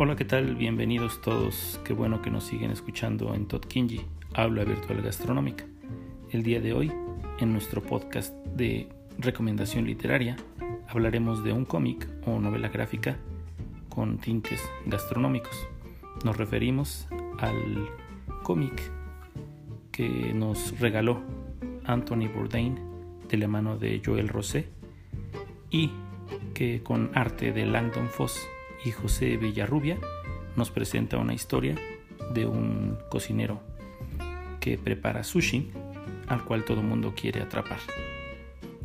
Hola, ¿qué tal? Bienvenidos todos. Qué bueno que nos siguen escuchando en Todd Kinji, Habla Virtual Gastronómica. El día de hoy, en nuestro podcast de recomendación literaria, hablaremos de un cómic o novela gráfica con tintes gastronómicos. Nos referimos al cómic que nos regaló Anthony Bourdain de la mano de Joel Rosé y que con arte de Langdon Foss y José Villarrubia nos presenta una historia de un cocinero que prepara sushi al cual todo mundo quiere atrapar.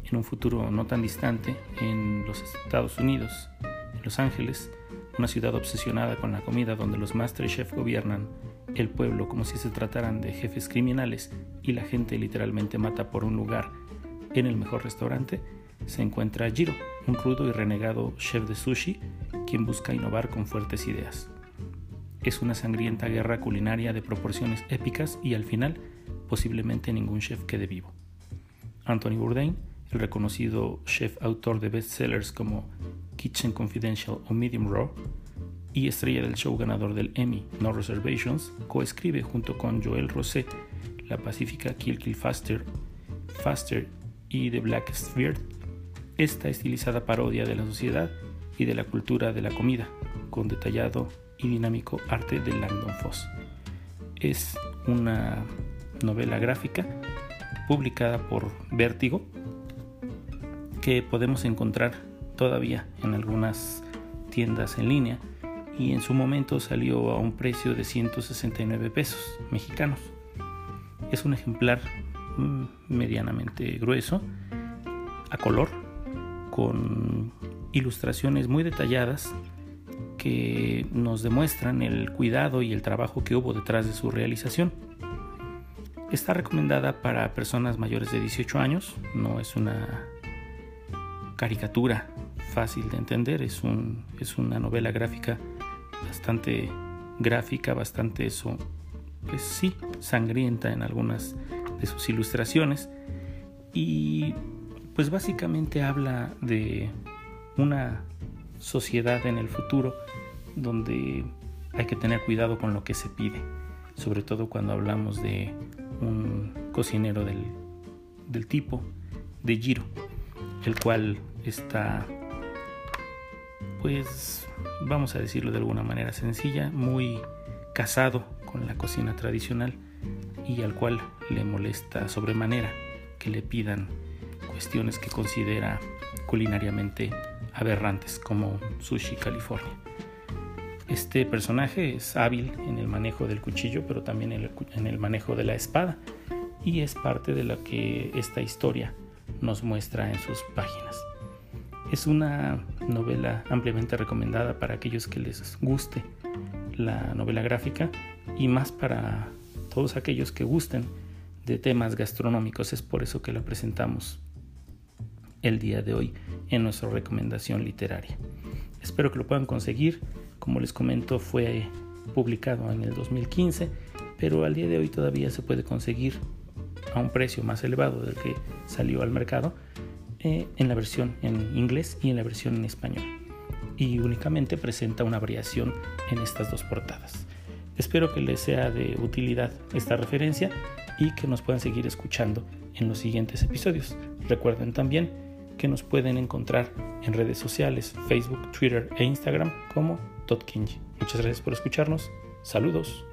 En un futuro no tan distante, en los Estados Unidos, en Los Ángeles, una ciudad obsesionada con la comida donde los master chef gobiernan el pueblo como si se trataran de jefes criminales y la gente literalmente mata por un lugar en el mejor restaurante, se encuentra Jiro, un rudo y renegado chef de sushi, quien busca innovar con fuertes ideas. Es una sangrienta guerra culinaria de proporciones épicas y al final posiblemente ningún chef quede vivo. Anthony Bourdain, el reconocido chef autor de bestsellers como Kitchen Confidential o Medium Raw, y estrella del show ganador del Emmy, No Reservations, coescribe junto con Joel Rosé la pacífica Kill Kill Faster, Faster y The Blackest Beard esta estilizada parodia de la sociedad y de la cultura de la comida, con detallado y dinámico arte de Langdon Foss. Es una novela gráfica publicada por Vértigo que podemos encontrar todavía en algunas tiendas en línea y en su momento salió a un precio de 169 pesos mexicanos. Es un ejemplar mm, medianamente grueso, a color, con ilustraciones muy detalladas que nos demuestran el cuidado y el trabajo que hubo detrás de su realización. Está recomendada para personas mayores de 18 años, no es una caricatura fácil de entender, es, un, es una novela gráfica bastante gráfica, bastante eso, pues sí, sangrienta en algunas de sus ilustraciones. Y pues básicamente habla de una sociedad en el futuro donde hay que tener cuidado con lo que se pide, sobre todo cuando hablamos de un cocinero del, del tipo de Giro, el cual está, pues vamos a decirlo de alguna manera sencilla, muy casado con la cocina tradicional y al cual le molesta sobremanera que le pidan cuestiones que considera culinariamente aberrantes como Sushi California. Este personaje es hábil en el manejo del cuchillo, pero también en el manejo de la espada, y es parte de lo que esta historia nos muestra en sus páginas. Es una novela ampliamente recomendada para aquellos que les guste la novela gráfica y más para todos aquellos que gusten de temas gastronómicos. Es por eso que la presentamos el día de hoy en nuestra recomendación literaria. Espero que lo puedan conseguir. Como les comento, fue publicado en el 2015, pero al día de hoy todavía se puede conseguir a un precio más elevado del que salió al mercado eh, en la versión en inglés y en la versión en español. Y únicamente presenta una variación en estas dos portadas. Espero que les sea de utilidad esta referencia y que nos puedan seguir escuchando en los siguientes episodios. Recuerden también que nos pueden encontrar en redes sociales, Facebook, Twitter e Instagram como Todd Muchas gracias por escucharnos. Saludos.